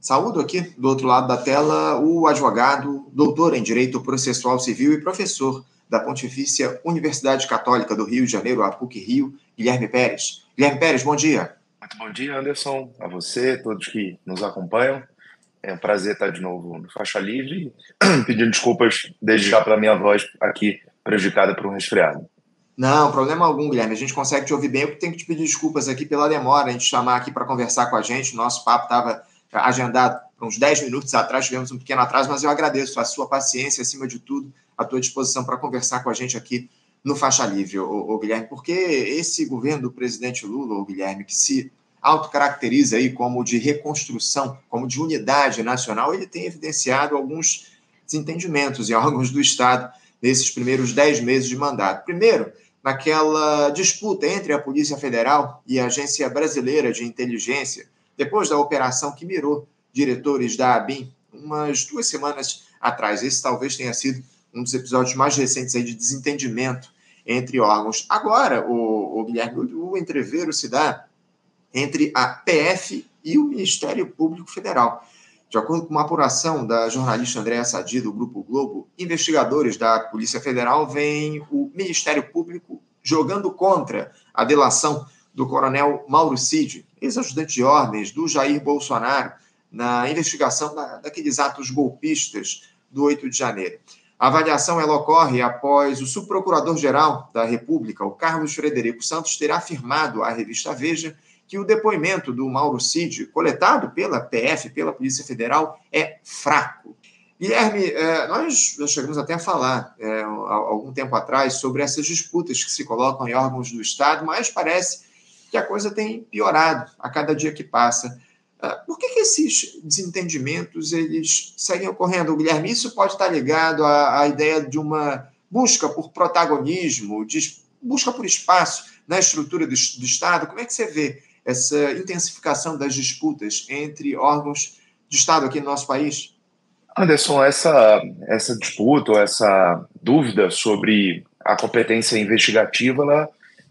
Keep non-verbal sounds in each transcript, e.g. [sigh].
Saúdo aqui, do outro lado da tela, o advogado, doutor em Direito Processual Civil e professor da Pontifícia Universidade Católica do Rio de Janeiro, a PUC Rio, Guilherme Pérez. Guilherme Pérez, bom dia. Muito bom dia, Anderson, a você, todos que nos acompanham. É um prazer estar de novo no Faixa Livre, [clears throat] pedindo desculpas desde já pela minha voz aqui prejudicada por um resfriado. Não, problema algum, Guilherme. A gente consegue te ouvir bem. Eu tenho que te pedir desculpas aqui pela demora, a gente chamar aqui para conversar com a gente. O nosso papo estava agendado uns 10 minutos atrás, tivemos um pequeno atraso, mas eu agradeço a sua paciência, acima de tudo, a tua disposição para conversar com a gente aqui no Faixa Livre, ô, ô, Guilherme, porque esse governo do presidente Lula, ô, Guilherme, que se autocaracteriza aí como de reconstrução, como de unidade nacional, ele tem evidenciado alguns desentendimentos em [laughs] órgãos do Estado nesses primeiros 10 meses de mandato. Primeiro, naquela disputa entre a Polícia Federal e a Agência Brasileira de Inteligência, depois da operação que mirou diretores da ABIN umas duas semanas atrás. Esse talvez tenha sido um dos episódios mais recentes aí de desentendimento entre órgãos. Agora, o, o Guilherme, o entreveiro se dá entre a PF e o Ministério Público Federal. De acordo com uma apuração da jornalista Andréa Sadi, do Grupo Globo, investigadores da Polícia Federal veem o Ministério Público jogando contra a delação do coronel Mauro Cid, ex-ajudante de ordens do Jair Bolsonaro, na investigação da, daqueles atos golpistas do 8 de janeiro. A avaliação ela ocorre após o subprocurador-geral da República, o Carlos Frederico Santos, ter afirmado à revista Veja que o depoimento do Mauro Cid, coletado pela PF, pela Polícia Federal, é fraco. Guilherme, é, nós já chegamos até a falar há algum tempo atrás sobre essas disputas que se colocam em órgãos do Estado, mas parece que a coisa tem piorado a cada dia que passa. É, por que, que esses desentendimentos eles seguem ocorrendo, Guilherme? Isso pode estar ligado à, à ideia de uma busca por protagonismo, de busca por espaço na estrutura do, do Estado. Como é que você vê essa intensificação das disputas entre órgãos de Estado aqui no nosso país? Anderson, essa, essa disputa, essa dúvida sobre a competência investigativa, ela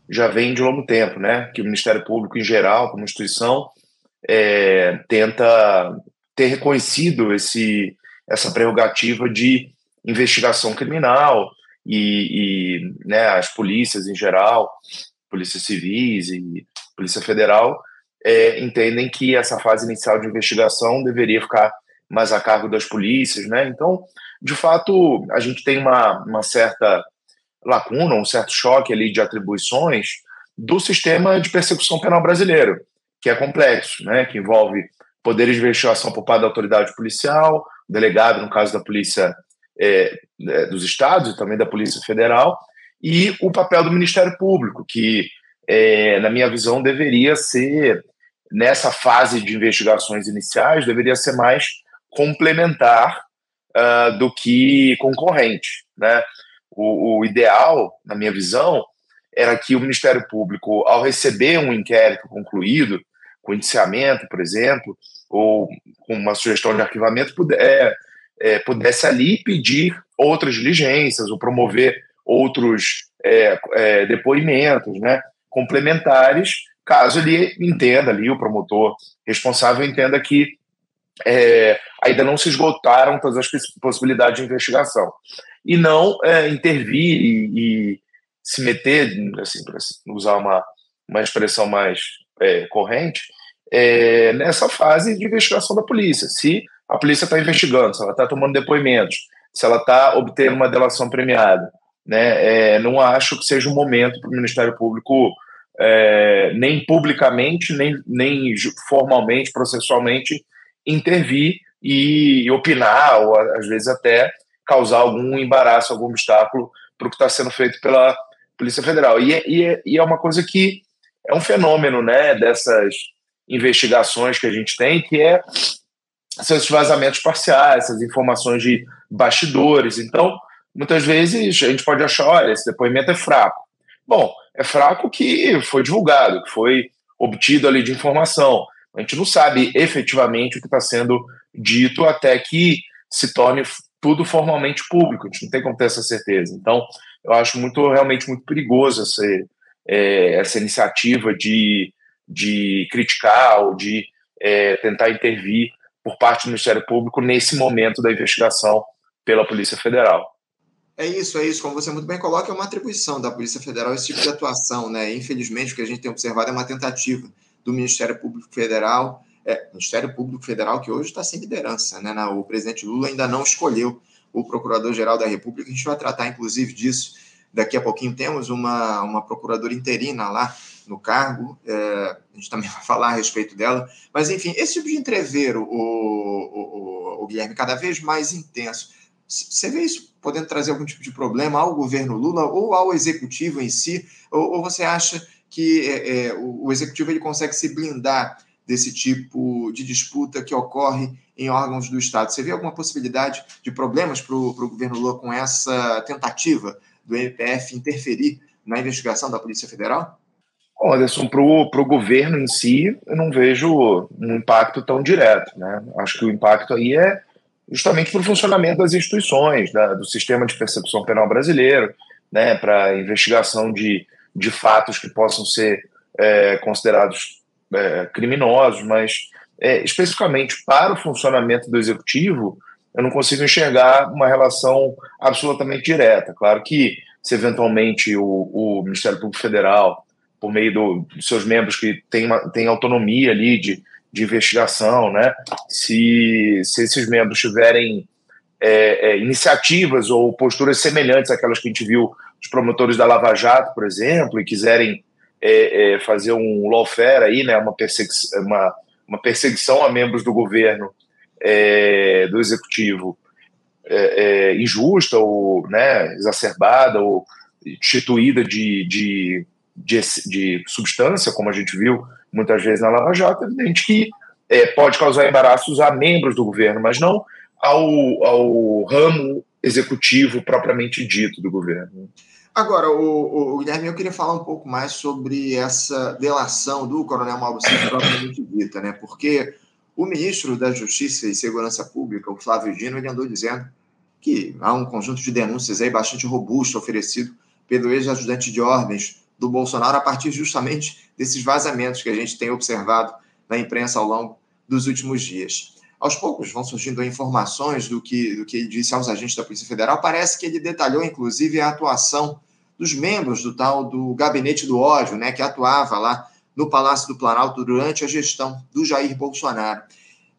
já vem de longo tempo, né? Que o Ministério Público, em geral, como instituição, é, tenta ter reconhecido esse, essa prerrogativa de investigação criminal e, e né, as polícias em geral, polícias civis e Polícia Federal é, entendem que essa fase inicial de investigação deveria ficar mais a cargo das polícias, né? Então, de fato, a gente tem uma, uma certa lacuna, um certo choque ali de atribuições do sistema de persecução penal brasileiro, que é complexo, né? Que envolve poderes de investigação por parte da autoridade policial, delegado, no caso da polícia é, é, dos estados e também da polícia federal, e o papel do Ministério Público, que é, na minha visão, deveria ser, nessa fase de investigações iniciais, deveria ser mais complementar uh, do que concorrente. Né? O, o, ideal, na minha visão, era que o Ministério Público, ao receber um inquérito concluído, com indiciamento, por exemplo, ou com uma sugestão de arquivamento, puder, é, é, pudesse ali pedir outras diligências ou promover outros é, é depoimentos, né? complementares, caso ele entenda ali, o promotor responsável entenda que é, ainda não se esgotaram todas as possibilidades de investigação. E não é, intervir e, e, se meter, assim, para usar uma, uma expressão mais é, corrente, é, nessa fase de investigação da polícia. Se a polícia está investigando, se ela está tomando depoimentos, se ela está obtendo uma delação premiada, né? É, não acho que seja um momento para o Ministério Público, é, nem publicamente, nem, nem formalmente, processualmente, intervir e opinar, ou às vezes até causar algum embaraço, algum obstáculo para o que está sendo feito pela Polícia Federal. E é, e, é, e é uma coisa que é um fenômeno né, dessas investigações que a gente tem, que é esses vazamentos parciais, essas informações de bastidores. Então, muitas vezes a gente pode achar, olha, esse depoimento é fraco. Bom, é fraco que foi divulgado, que foi obtido ali de informação. A gente não sabe efetivamente o que está sendo dito até que se torne tudo formalmente público. A gente não tem como ter essa certeza. Então, eu acho muito realmente muito perigoso essa, é, essa iniciativa de, de criticar ou de é, tentar intervir por parte do Ministério Público nesse momento da investigação pela Polícia Federal. É isso, é isso. Como você muito bem coloca, é uma atribuição da Polícia Federal esse tipo de atuação, né? Infelizmente, o que a gente tem observado é uma tentativa do Ministério Público Federal, é, Ministério Público Federal que hoje está sem liderança, né? O presidente Lula ainda não escolheu o Procurador-Geral da República. A gente vai tratar, inclusive, disso daqui a pouquinho. Temos uma, uma procuradora interina lá no cargo, é, a gente também [laughs] vai falar a respeito dela. Mas, enfim, esse tipo de entreveiro, o, o, o, Guilherme, cada vez mais intenso. Você vê isso podendo trazer algum tipo de problema ao governo Lula ou ao executivo em si? Ou, ou você acha que é, é, o, o, executivo ele consegue se blindar desse tipo de disputa que ocorre em órgãos do Estado? Você vê alguma possibilidade de problemas para o governo Lula com essa tentativa do MPF interferir na investigação da Polícia Federal? Anderson, para o governo em si, eu não vejo um impacto tão direto. Né? Acho que o impacto aí é justamente para o funcionamento das instituições, da, do sistema de percepção penal brasileiro, né, para investigação de, de fatos que possam ser é, considerados é, criminosos, mas é, especificamente para o funcionamento do executivo, eu não consigo enxergar uma relação absolutamente direta. Claro que, se eventualmente o, o Ministério Público Federal, por meio do, dos seus membros que têm tem autonomia ali de de investigação, né? Se, se esses membros tiverem é, é, iniciativas ou posturas semelhantes àquelas que a gente viu dos promotores da Lava Jato, por exemplo, e quiserem é, é fazer um lawfare aí, né? Uma perseguição, uma, uma perseguição a membros do governo, é, do executivo, é, injusta ou né, exacerbada ou instituída de, de, de, de substância, como a gente viu muitas vezes na Lava Jato, é evidente que é, pode causar embaraços a membros do governo, mas não ao, ao ramo executivo propriamente dito do governo. Agora, o, o, Guilherme, eu queria falar um pouco mais sobre essa delação do Coronel Cid propriamente dita, né? Porque o ministro da Justiça e Segurança Pública, o Flávio Dino, ele andou dizendo que há um conjunto de denúncias aí bastante robusto oferecido pelo ex-ajudante de ordens do Bolsonaro a partir justamente desses vazamentos que a gente tem observado na imprensa ao longo dos últimos dias. Aos poucos vão surgindo informações do que, do que ele disse aos agentes da Polícia Federal. Parece que ele detalhou, inclusive, a atuação dos membros do tal do Gabinete do Ódio, né, que atuava lá no Palácio do Planalto durante a gestão do Jair Bolsonaro.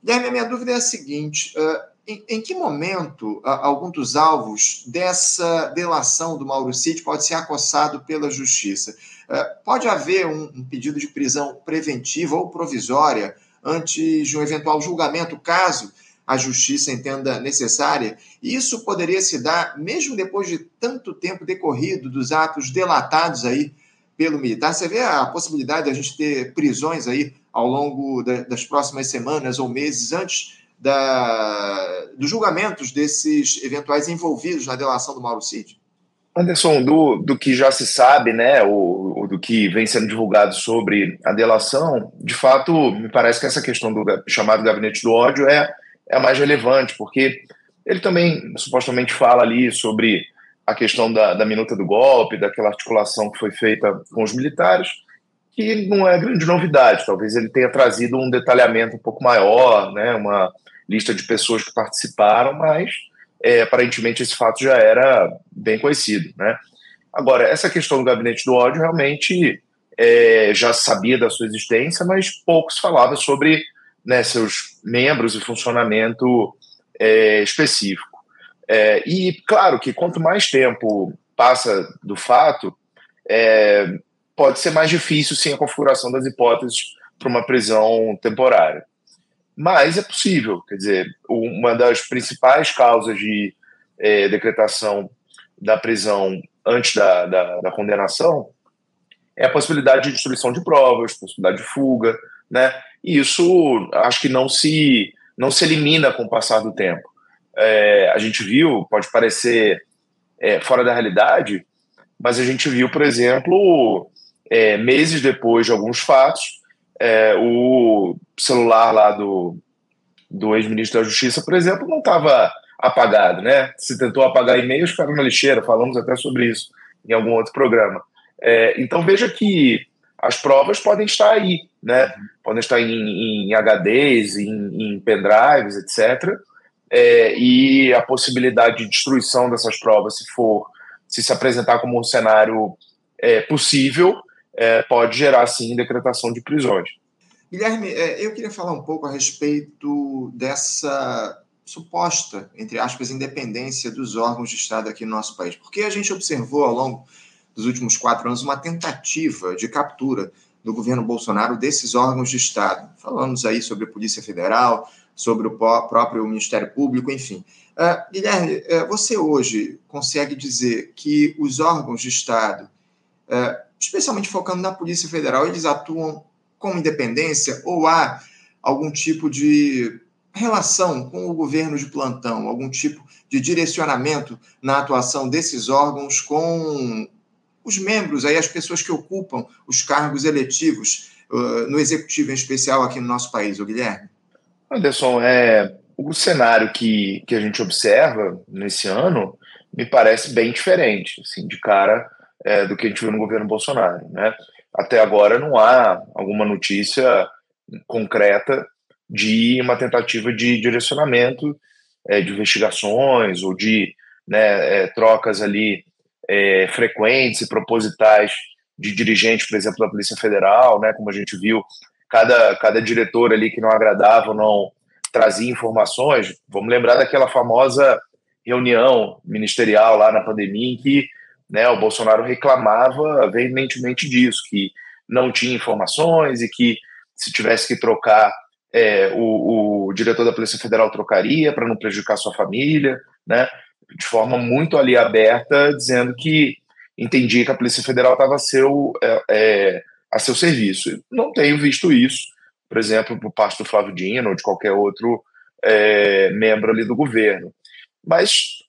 E a minha dúvida é a seguinte: uh, em, em, que momento uh, algum dos alvos dessa delação do Mauro Cid pode ser acossado pela Justiça? Uh, pode haver um, um, pedido de prisão preventiva ou provisória antes de um eventual julgamento, caso a Justiça entenda necessária? E isso poderia se dar mesmo depois de tanto tempo decorrido dos atos delatados aí pelo militar? Você vê a possibilidade de a gente ter prisões aí ao longo da, das próximas semanas ou meses antes da, dos julgamentos desses eventuais envolvidos na delação do Mauro Cid? Anderson, do, do que já se sabe, né, ou, do que vem sendo divulgado sobre a delação, de fato, me parece que essa questão do chamado gabinete do ódio é, é a mais relevante, porque ele também supostamente fala ali sobre a questão da, da minuta do golpe, daquela articulação que foi feita com os militares, que não é grande novidade. Talvez ele tenha trazido um detalhamento um pouco maior, né, uma lista de pessoas que participaram, mas é, aparentemente esse fato já era bem conhecido. Né? Agora, essa questão do gabinete do ódio realmente é, já sabia da sua existência, mas poucos falavam sobre né, seus membros e funcionamento é, específico. É, e claro que quanto mais tempo passa do fato, é, pode ser mais difícil sim a configuração das hipóteses para uma prisão temporária mas é possível. Quer dizer, uma das principais causas de é, decretação da prisão antes da, da, da, condenação é a possibilidade de destruição de provas, possibilidade de fuga, né? E isso acho que não se não se elimina com o passar do tempo. É, a gente viu, pode parecer é, fora da realidade, mas a gente viu, por exemplo, é, meses depois de alguns fatos, é, o celular lá do, do ex-ministro da Justiça, por exemplo, não estava apagado, né? Se tentou apagar e-mails, ficaram na lixeira, falamos até sobre isso em algum outro programa. É, então veja que as provas podem estar aí, né? Podem estar em, em HDs, em, em pendrives, etc. É, e a possibilidade de destruição dessas provas, se for se se apresentar como um cenário é, possível, é, pode gerar sim decretação de prisões. Guilherme, é, eu queria falar um pouco a respeito dessa suposta, entre aspas, independência dos órgãos de Estado aqui no nosso país, porque a gente observou ao longo dos últimos quatro anos uma tentativa de captura do governo Bolsonaro desses órgãos de Estado. Falamos aí sobre a Polícia Federal, sobre o próprio Ministério Público, enfim. Uh, Guilherme, uh, você hoje consegue dizer que os órgãos de Estado, uh, especialmente focando na Polícia Federal, eles atuam com independência ou há algum tipo de relação com o governo de plantão, algum tipo de direcionamento na atuação desses órgãos com os membros, aí as pessoas que ocupam os cargos eletivos uh, no executivo em especial aqui no nosso país, o Guilherme? Anderson, é, o cenário que, que a gente observa nesse ano me parece bem diferente, assim, de cara é, do que a gente viu no governo Bolsonaro, né? Até agora não há alguma notícia concreta de uma tentativa de direcionamento é, de investigações ou de né, é, trocas ali é, frequentes e propositais de dirigentes, por exemplo, da Polícia Federal, né, como a gente viu, cada, cada diretor ali que não agradava não trazia informações. Vamos lembrar daquela famosa reunião ministerial lá na pandemia em que né, o Bolsonaro reclamava veementemente disso, que não tinha informações e que se tivesse que trocar é, o, o, diretor da Polícia Federal trocaria para não prejudicar sua família, né? De forma muito ali aberta, dizendo que entendia que a Polícia Federal estava é, é, a seu serviço. Não tenho visto isso, por exemplo, por parte do Flávio Dino ou de qualquer outro é, membro ali do governo. Mas,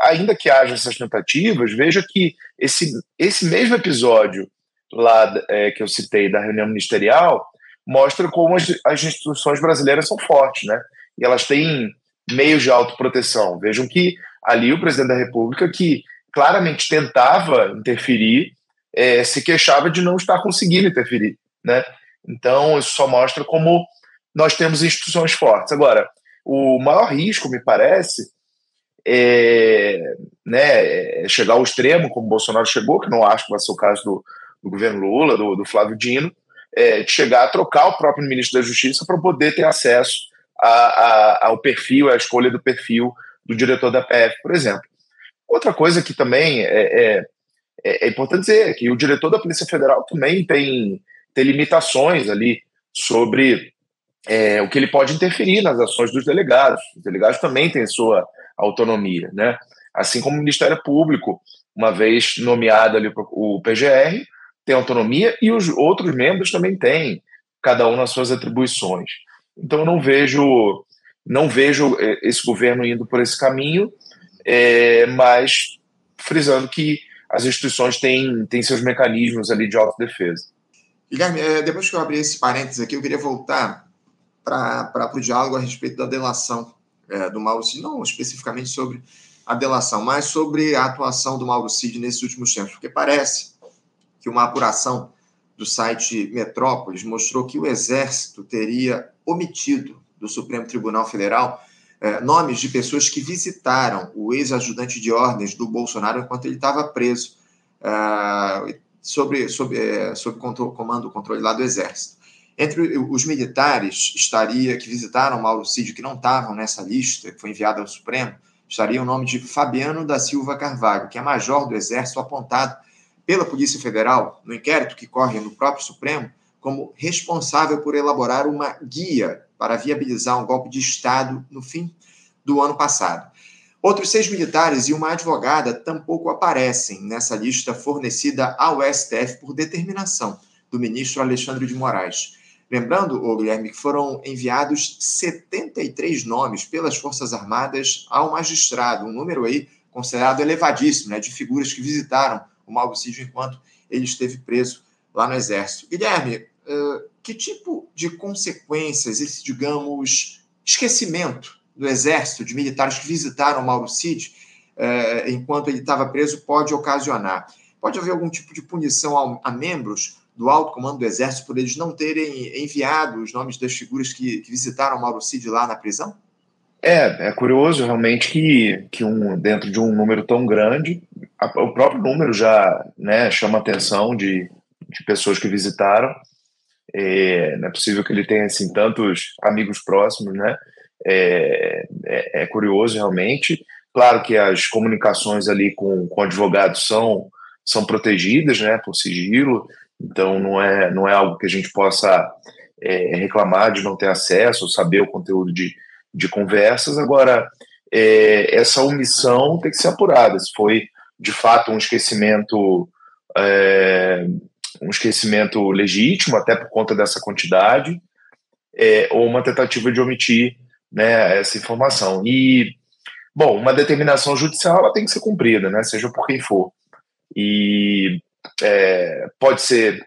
ainda que haja essas tentativas, veja que esse, esse mesmo episódio lá é, que eu citei da reunião ministerial mostra como as, as instituições brasileiras são fortes, né? E elas têm meios de autoproteção. Vejam que ali o presidente da República, que claramente tentava interferir, é, se queixava de não estar conseguindo interferir, né? Então, isso só mostra como nós temos instituições fortes. Agora, o maior risco, me parece, é, né, é chegar ao extremo, como Bolsonaro chegou, que não acho que vai ser o caso do, do governo Lula, do, do Flávio Dino, é, de chegar a trocar o próprio ministro da Justiça para poder ter acesso a, a, ao perfil, à escolha do perfil do diretor da PF, por exemplo. Outra coisa que também é, é, é, é importante dizer é que o diretor da Polícia Federal também tem, tem limitações ali sobre é, o que ele pode interferir nas ações dos delegados. Os delegados também têm sua autonomia, né? Assim como o Ministério Público, uma vez nomeado ali o PGR, tem autonomia e os outros membros também têm, cada um nas suas atribuições. Então eu não vejo não vejo é, esse governo indo por esse caminho, é, mas frisando que as instituições têm, têm seus mecanismos ali de autodefesa. Guilherme, é, depois que eu abri esse parênteses aqui, eu queria voltar para o diálogo a respeito da delação é, do Mauro Cid, não especificamente sobre a delação, mas sobre a atuação do Mauro Cid nesses últimos tempos, porque parece que uma apuração do site Metrópolis mostrou que o Exército teria omitido do Supremo Tribunal Federal eh, nomes de pessoas que visitaram o ex-ajudante de ordens do Bolsonaro enquanto ele estava preso uh, sobre, sobre, eh, sob controle, comando, controle lá do Exército. Entre os militares estaria que visitaram Mauro Cid, que não estavam nessa lista, que foi enviada ao Supremo, estaria o nome de Fabiano da Silva Carvalho, que é major do Exército apontado pela Polícia Federal, no inquérito que corre no próprio Supremo, como responsável por elaborar uma guia para viabilizar um golpe de Estado no fim do ano passado. Outros seis militares e uma advogada tampouco aparecem nessa lista fornecida ao STF por determinação do ministro Alexandre de Moraes. Lembrando, o Guilherme, que foram enviados 73 nomes pelas Forças Armadas ao magistrado, um número aí considerado elevadíssimo, né, de figuras que visitaram o Mauro Cid enquanto ele esteve preso lá no Exército. Guilherme, que tipo de consequências esse, digamos, esquecimento do Exército, de militares que visitaram Mauro Cid enquanto ele estava preso, pode ocasionar? Pode haver algum tipo de punição a membros do alto comando do Exército por eles não terem enviado os nomes das figuras que, que visitaram Mauro Cid lá na prisão? É, é curioso realmente que, que um, dentro de um número tão grande, a, o próprio número já né, chama atenção de, de pessoas que visitaram. É, não é possível que ele tenha assim, tantos amigos próximos, né? É, é, é curioso realmente. Claro que as comunicações ali com, com advogados são, são protegidas né, por sigilo, então não é, não é algo que a gente possa é, reclamar de não ter acesso, saber o conteúdo de, de conversas. Agora, é, essa omissão tem que ser apurada. Se foi de fato um esquecimento, é, um esquecimento legítimo, até por conta dessa quantidade, é, ou uma tentativa de omitir né, essa informação. E, bom, uma determinação judicial ela tem que ser cumprida, né, seja por quem for. E é, pode ser,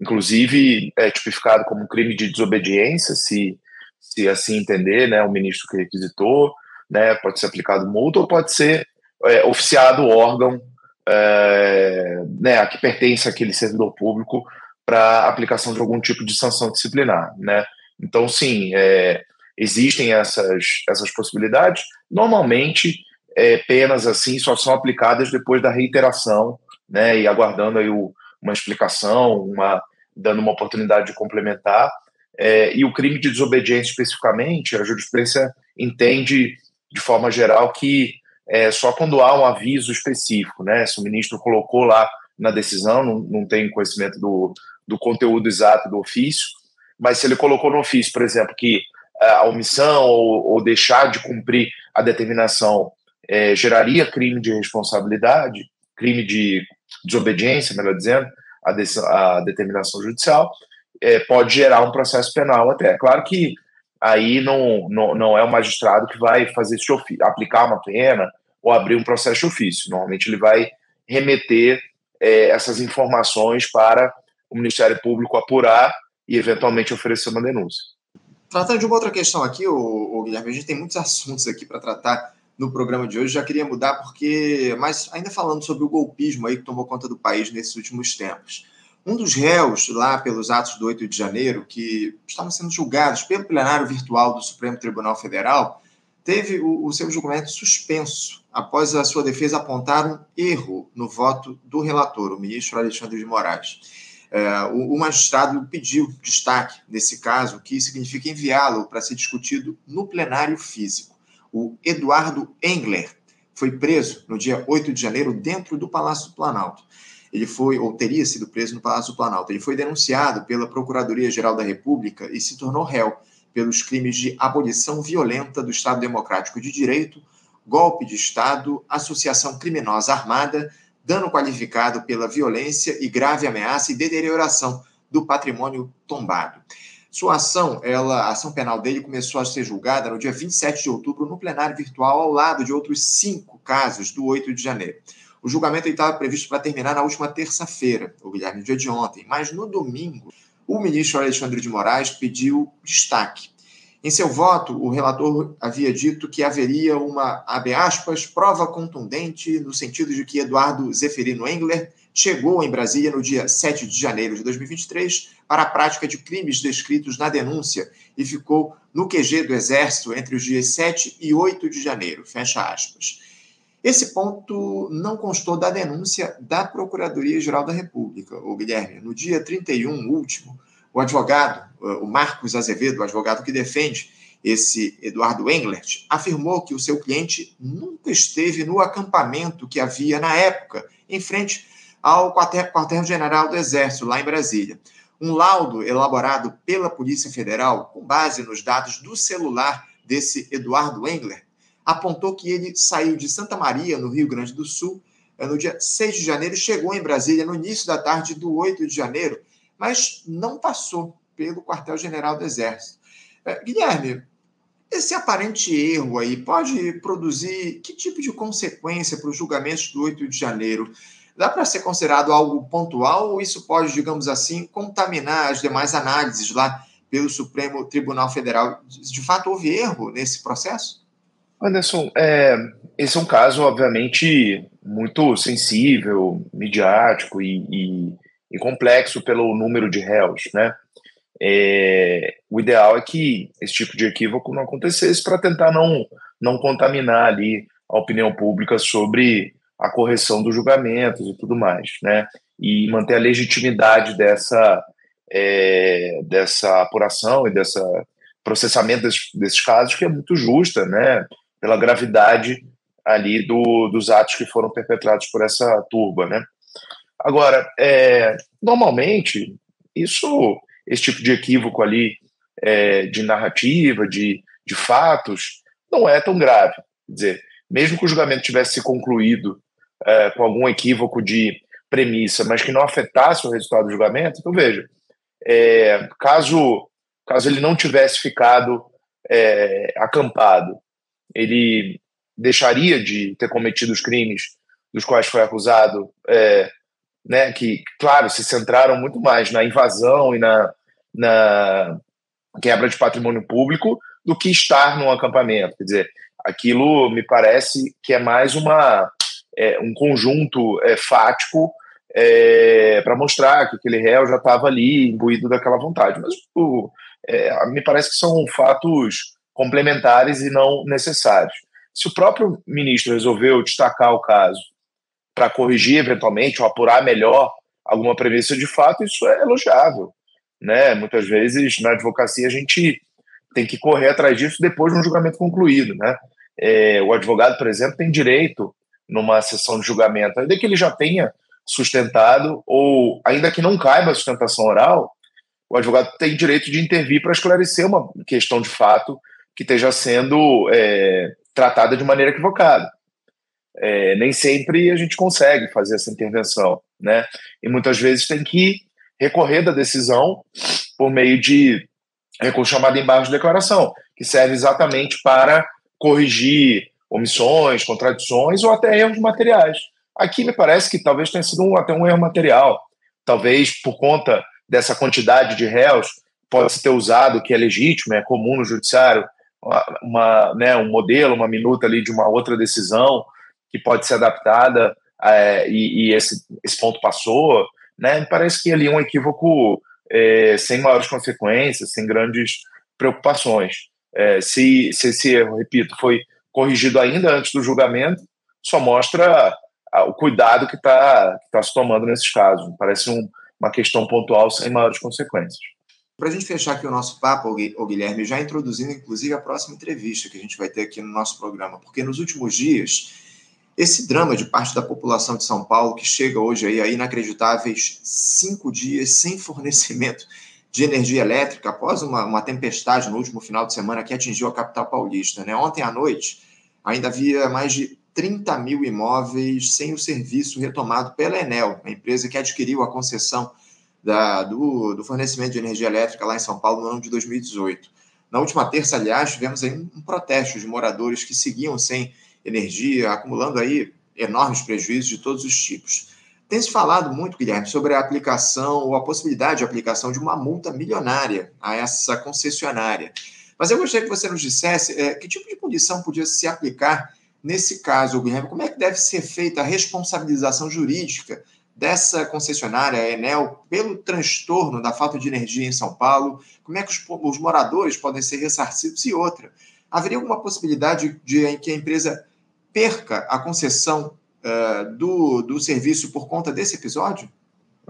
inclusive, é, tipificado como crime de desobediência, se, se assim entender, né, o ministro que requisitou, né, pode ser aplicado multa ou pode ser é, oficiado o órgão é, né, a que pertence aquele servidor público para aplicação de algum tipo de sanção disciplinar, né? Então, sim, é, existem essas, essas possibilidades. Normalmente, é, penas assim só são aplicadas depois da reiteração né, e aguardando aí o, uma explicação, uma, dando uma oportunidade de complementar. É, e o crime de desobediência especificamente, a jurisprudência entende de forma geral que é só quando há um aviso específico, né? Se o ministro colocou lá na decisão, não, não tem conhecimento do, do conteúdo exato do ofício, mas se ele colocou no ofício, por exemplo, que a omissão ou, ou deixar de cumprir a determinação é, geraria crime de responsabilidade, crime de desobediência, melhor dizendo, a, de, determinação judicial, é, pode gerar um processo penal até. Claro que aí não, não, não é o magistrado que vai fazer esse ofício, aplicar uma pena ou abrir um processo de ofício. Normalmente ele vai remeter é, essas informações para o Ministério Público apurar e eventualmente oferecer uma denúncia. Tratando de uma outra questão aqui, o, o Guilherme, a gente tem muitos assuntos aqui para tratar no programa de hoje. Já queria mudar porque, mas ainda falando sobre o golpismo aí que tomou conta do país nesses últimos tempos. Um dos réus lá pelos atos do 8 de janeiro, que estavam sendo julgados pelo plenário virtual do Supremo Tribunal Federal, teve o, o seu julgamento suspenso após a sua defesa apontar um erro no voto do relator, o ministro Alexandre de Moraes. É, o, o, magistrado pediu destaque nesse caso, que significa enviá-lo para ser discutido no plenário físico o Eduardo Engler, foi preso no dia 8 de janeiro dentro do Palácio do Planalto. Ele foi, ou teria sido preso no Palácio do Planalto. Ele foi denunciado pela Procuradoria-Geral da República e se tornou réu pelos crimes de abolição violenta do Estado Democrático de Direito, golpe de Estado, associação criminosa armada, dano qualificado pela violência e grave ameaça e deterioração do patrimônio tombado. Sua ação, ela, a ação penal dele começou a ser julgada no dia 27 de outubro no plenário virtual, ao lado de outros cinco casos do 8 de janeiro. O julgamento estava previsto para terminar na última terça-feira, o Guilherme, no dia de ontem, mas no domingo, o ministro Alexandre de Moraes pediu destaque. Em seu voto, o relator havia dito que haveria uma, abre aspas, prova contundente no sentido de que Eduardo Zeferino Engler chegou em Brasília no dia 7 de janeiro de 2023 para a prática de crimes descritos na denúncia e ficou no QG do Exército entre os dias 7 e 8 de janeiro. Fecha aspas. Esse ponto não constou da denúncia da Procuradoria-Geral da República, o Guilherme. No dia 31, último, o advogado, o Marcos Azevedo, o advogado que defende esse Eduardo Englert, afirmou que o seu cliente nunca esteve no acampamento que havia na época, em frente ao quartel-general do Exército, lá em Brasília. Um laudo elaborado pela Polícia Federal, com base nos dados do celular desse Eduardo Engler, apontou que ele saiu de Santa Maria, no Rio Grande do Sul, eh, no dia 6 de janeiro, chegou em Brasília no início da tarde do 8 de janeiro, mas não passou pelo quartel-general do Exército. Eh, Guilherme, esse aparente erro aí pode produzir que tipo de consequência para os julgamentos do 8 de janeiro? dá para ser considerado algo pontual ou isso pode, digamos assim, contaminar as demais análises lá pelo Supremo Tribunal Federal? De fato, houve erro nesse processo? Anderson, é, esse é um caso, obviamente, muito sensível, midiático e, e, e complexo pelo número de réus, né? É, o ideal é que esse tipo de equívoco não acontecesse para tentar não, não contaminar ali a opinião pública sobre a correção dos julgamentos e tudo mais, né? E manter a legitimidade dessa, é, dessa apuração e dessa processamento desses, desses, casos, que é muito justa, né? Pela gravidade ali do, dos atos que foram perpetrados por essa turba, né? Agora, é, normalmente, isso, esse tipo de equívoco ali é, de narrativa, de, de fatos, não é tão grave. Quer dizer, mesmo que o julgamento tivesse se concluído é, com algum equívoco de premissa, mas que não afetasse o resultado do julgamento, então veja, é, caso, caso ele não tivesse ficado é, acampado, ele deixaria de ter cometido os crimes dos quais foi acusado, é, né, que, claro, se centraram muito mais na invasão e na, na quebra de patrimônio público do que estar num acampamento. Quer dizer, aquilo me parece que é mais uma, é, um conjunto é, fático é, para mostrar que aquele réu já estava ali imbuído daquela vontade. Mas o, é, me parece que são fatos complementares e não necessários. Se o próprio ministro resolveu destacar o caso para corrigir eventualmente ou apurar melhor alguma premissa de fato, isso é elogiável. Né? Muitas vezes na advocacia a gente tem que correr atrás disso depois de um julgamento concluído. Né? É, o advogado, por exemplo, tem direito numa sessão de julgamento, ainda que ele já tenha sustentado ou ainda que não caiba a sustentação oral, o advogado tem direito de intervir para esclarecer uma questão de fato que esteja sendo é, tratada de maneira equivocada. É, nem sempre a gente consegue fazer essa intervenção, né? E muitas vezes tem que recorrer da decisão por meio de recurso chamado embargo de declaração, que serve exatamente para corrigir omissões, contradições ou até erros materiais. Aqui me parece que talvez tenha sido um, até um erro material. Talvez por conta dessa quantidade de réus, pode-se ter usado, que é legítimo, é comum no judiciário, uma, né, um modelo, uma minuta ali de uma outra decisão que pode ser adaptada é, e, e, esse, esse ponto passou, né, parece que ali um equívoco é, sem maiores consequências, sem grandes preocupações. É, se, se esse erro, repito, foi corrigido ainda antes do julgamento, só mostra o cuidado que está tá se tomando nesses casos. Parece um, uma questão pontual sem maiores consequências. Para a gente fechar aqui o nosso papo, o Guilherme, já introduzindo inclusive a próxima entrevista que a gente vai ter aqui no nosso programa, porque nos últimos dias, esse drama de parte da população de São Paulo, que chega hoje aí a inacreditáveis cinco dias sem fornecimento de energia elétrica, após uma, uma tempestade no último final de semana que atingiu a capital paulista. Né? Ontem à noite, ainda havia mais de 30 mil imóveis sem o serviço retomado pela Enel, a empresa que adquiriu a concessão da, do, do, fornecimento de energia elétrica lá em São Paulo no ano de 2018. Na última terça, aliás, tivemos um protesto de moradores que seguiam sem energia, acumulando aí enormes prejuízos de todos os tipos. Tem se falado muito, Guilherme, sobre a aplicação ou a possibilidade de aplicação de uma multa milionária a essa concessionária. Mas eu gostaria que você nos dissesse é, que tipo de punição podia se aplicar nesse caso, Guilherme. Como é que deve ser feita a responsabilização jurídica dessa concessionária, a Enel, pelo transtorno da falta de energia em São Paulo? Como é que os, os moradores podem ser ressarcidos? E outra, haveria alguma possibilidade de em que a empresa perca a concessão uh, do, do serviço por conta desse episódio?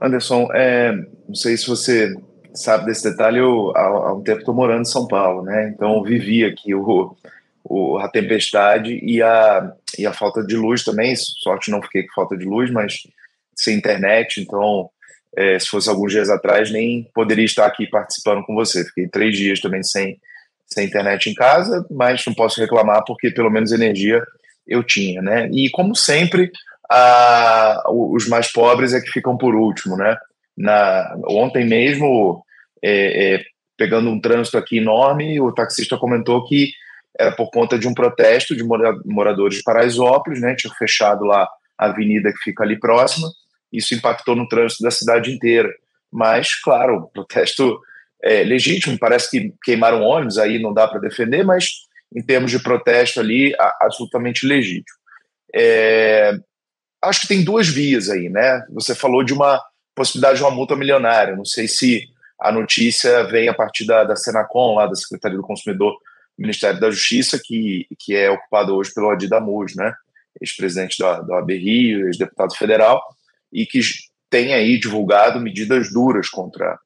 Anderson, é, não sei se você sabe desse detalhe, eu há, há um tempo estou morando em São Paulo, né? Então vivi aqui o, o, a tempestade e a, e a falta de luz também. Sorte não fiquei com falta de luz, mas sem internet, então é, se fosse alguns dias atrás, nem poderia estar aqui participando com você. Fiquei três dias também sem, sem internet em casa, mas não posso reclamar porque pelo menos energia eu tinha, né? E como sempre, a, os mais pobres é que ficam por último, né? Na, ontem mesmo, é, é, pegando um trânsito aqui enorme, o taxista comentou que era por conta de um protesto de moradores de Paraisópolis, né? Tinha fechado lá a avenida que fica ali próxima, isso impactou no trânsito da cidade inteira. Mas, claro, protesto é, legítimo, parece que queimaram ônibus, aí não dá para defender, mas em termos de protesto ali, absolutamente legítimo. É, acho que tem duas vias aí, né? Você falou de uma possibilidade de uma multa milionária. Não sei se a notícia vem a partir da, da Senacom, lá da Secretaria do Consumidor do Ministério da Justiça, que, que é ocupado hoje pelo Adi Damus, né? ex-presidente da, da OAB Rio, ex-deputado federal, e que tem aí divulgado medidas duras contra,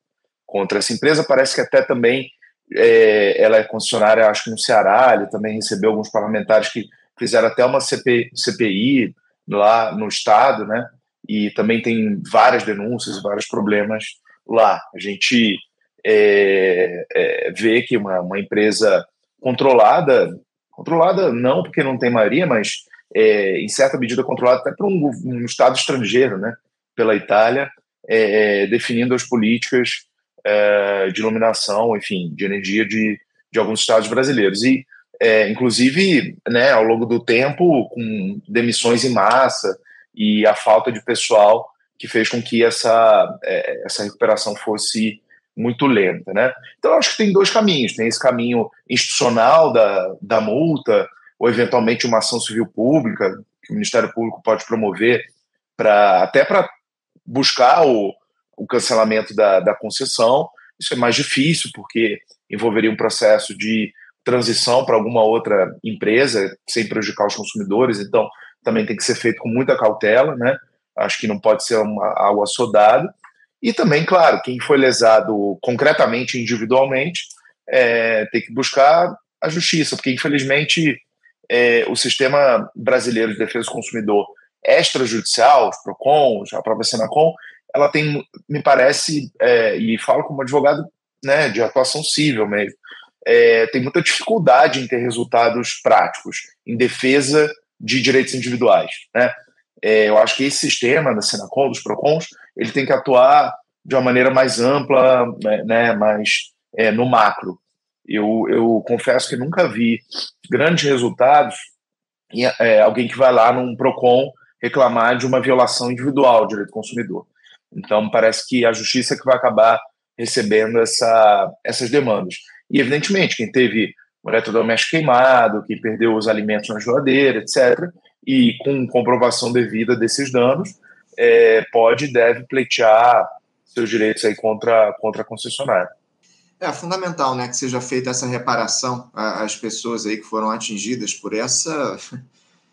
contra essa empresa. Parece que até também é, ela é concessionária, acho que no Ceará, ele também recebeu alguns parlamentares que fizeram até uma CP, CPI lá no estado, né? E também tem várias denúncias, vários problemas lá. A gente é, é, vê que uma, uma empresa controlada, controlada não porque não tem maioria, mas é, em certa medida controlada até por um, um Estado estrangeiro, né? Pela Itália, é, é, definindo as políticas é, de iluminação, enfim, de energia de, de alguns estados brasileiros. E, é, inclusive, né, ao longo do tempo, com demissões em massa e a falta de pessoal que fez com que essa, é, essa recuperação fosse muito lenta, né? Então, acho que tem dois caminhos. Tem esse caminho institucional da, da multa, ou eventualmente uma ação civil pública, que o Ministério Público pode promover, para até para buscar o, o cancelamento da, da concessão. Isso é mais difícil, porque envolveria um processo de transição para alguma outra empresa, sem prejudicar os consumidores, então também tem que ser feito com muita cautela, né? Acho que não pode ser uma, algo assodado. E também, claro, quem foi lesado concretamente, individualmente, é, tem que buscar a justiça, porque infelizmente é, o sistema brasileiro de defesa do consumidor extrajudicial, os PROCONs, a própria Senacom, ela tem, me parece, é, e falo como advogado né, de atuação civil mesmo, é, tem muita dificuldade em ter resultados práticos em defesa de direitos individuais. Né? É, eu acho que esse sistema da Senacom, dos PROCONs, ele tem que atuar de uma maneira mais ampla, né, né mais é, no macro. Eu, eu confesso que nunca vi grandes resultados em é, alguém que vai lá num PROCON reclamar de uma violação individual do direito do consumidor. Então, parece que a justiça é que vai acabar recebendo essa, essas demandas. E, evidentemente, quem teve um eletrodoméstico queimado, que perdeu os alimentos na geladeira, etc., e com comprovação devida desses danos, é, pode e deve pleitear seus direitos aí contra, contra a concessionária. É fundamental, né, que seja feita essa reparação às pessoas aí que foram atingidas por essa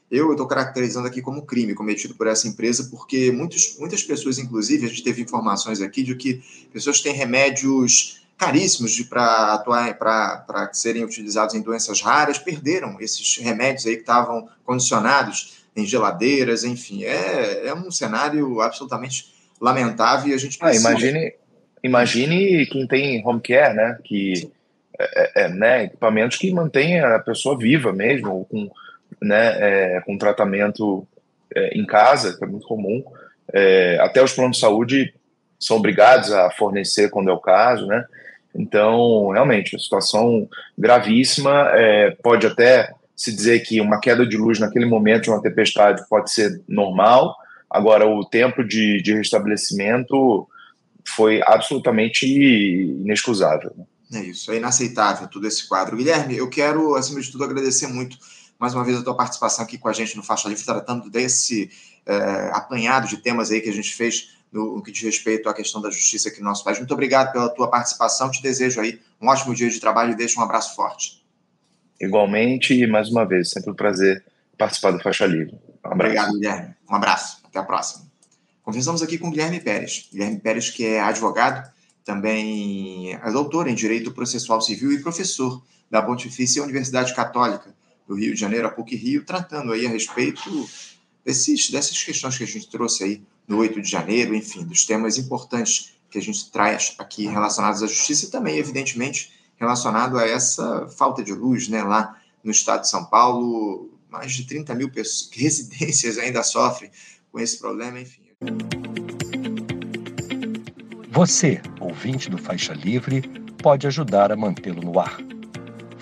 eu estou caracterizando aqui como crime cometido por essa empresa, porque muitos, muitas pessoas, inclusive, a gente teve informações aqui de que pessoas têm remédios caríssimos para atuar para serem utilizados em doenças raras, perderam esses remédios aí que estavam condicionados em geladeiras, enfim, é, é um cenário absolutamente lamentável e a gente ah, precisa... Ah, imagine, imagine quem tem home care, né, que é, é, é né, equipamentos que mantêm a pessoa viva mesmo, com né, é, com tratamento é, em casa, que é muito comum. É, até os planos de saúde são obrigados a fornecer quando é o caso, né? Então, realmente, a situação gravíssima. É, pode até se dizer que uma queda de luz naquele momento uma tempestade pode ser normal, agora o tempo de, de restabelecimento foi absolutamente inexcusável. Né? É isso, é inaceitável todo esse quadro. Guilherme, eu quero, acima de tudo, agradecer muito mais uma vez a tua participação aqui com a gente no Faixa Livre, tratando desse é, apanhado de temas aí que a gente fez no, no, que diz respeito à questão da justiça aqui no nosso país. Muito obrigado pela tua participação, te desejo aí um ótimo dia de trabalho e deixo um abraço forte. Igualmente, e mais uma vez, sempre um prazer participar do Faixa Livre. Um obrigado, Guilherme. Um abraço. Até a próxima. Conversamos aqui com Guilherme Pérez. Guilherme Pérez, que é advogado, também é doutor em Direito Processual Civil e professor da Pontifícia Universidade Católica do Rio de Janeiro, a PUC Rio, tratando aí a respeito desses, dessas questões que a gente trouxe aí no 8 de janeiro, enfim, dos temas importantes que a gente traz aqui relacionados à justiça e também, evidentemente, relacionado a essa falta de luz, né, lá no estado de São Paulo, mais de 30 mil pessoas, [laughs] residências ainda sofrem com esse problema, enfim. Você, ouvinte do Faixa Livre, pode ajudar a mantê-lo no ar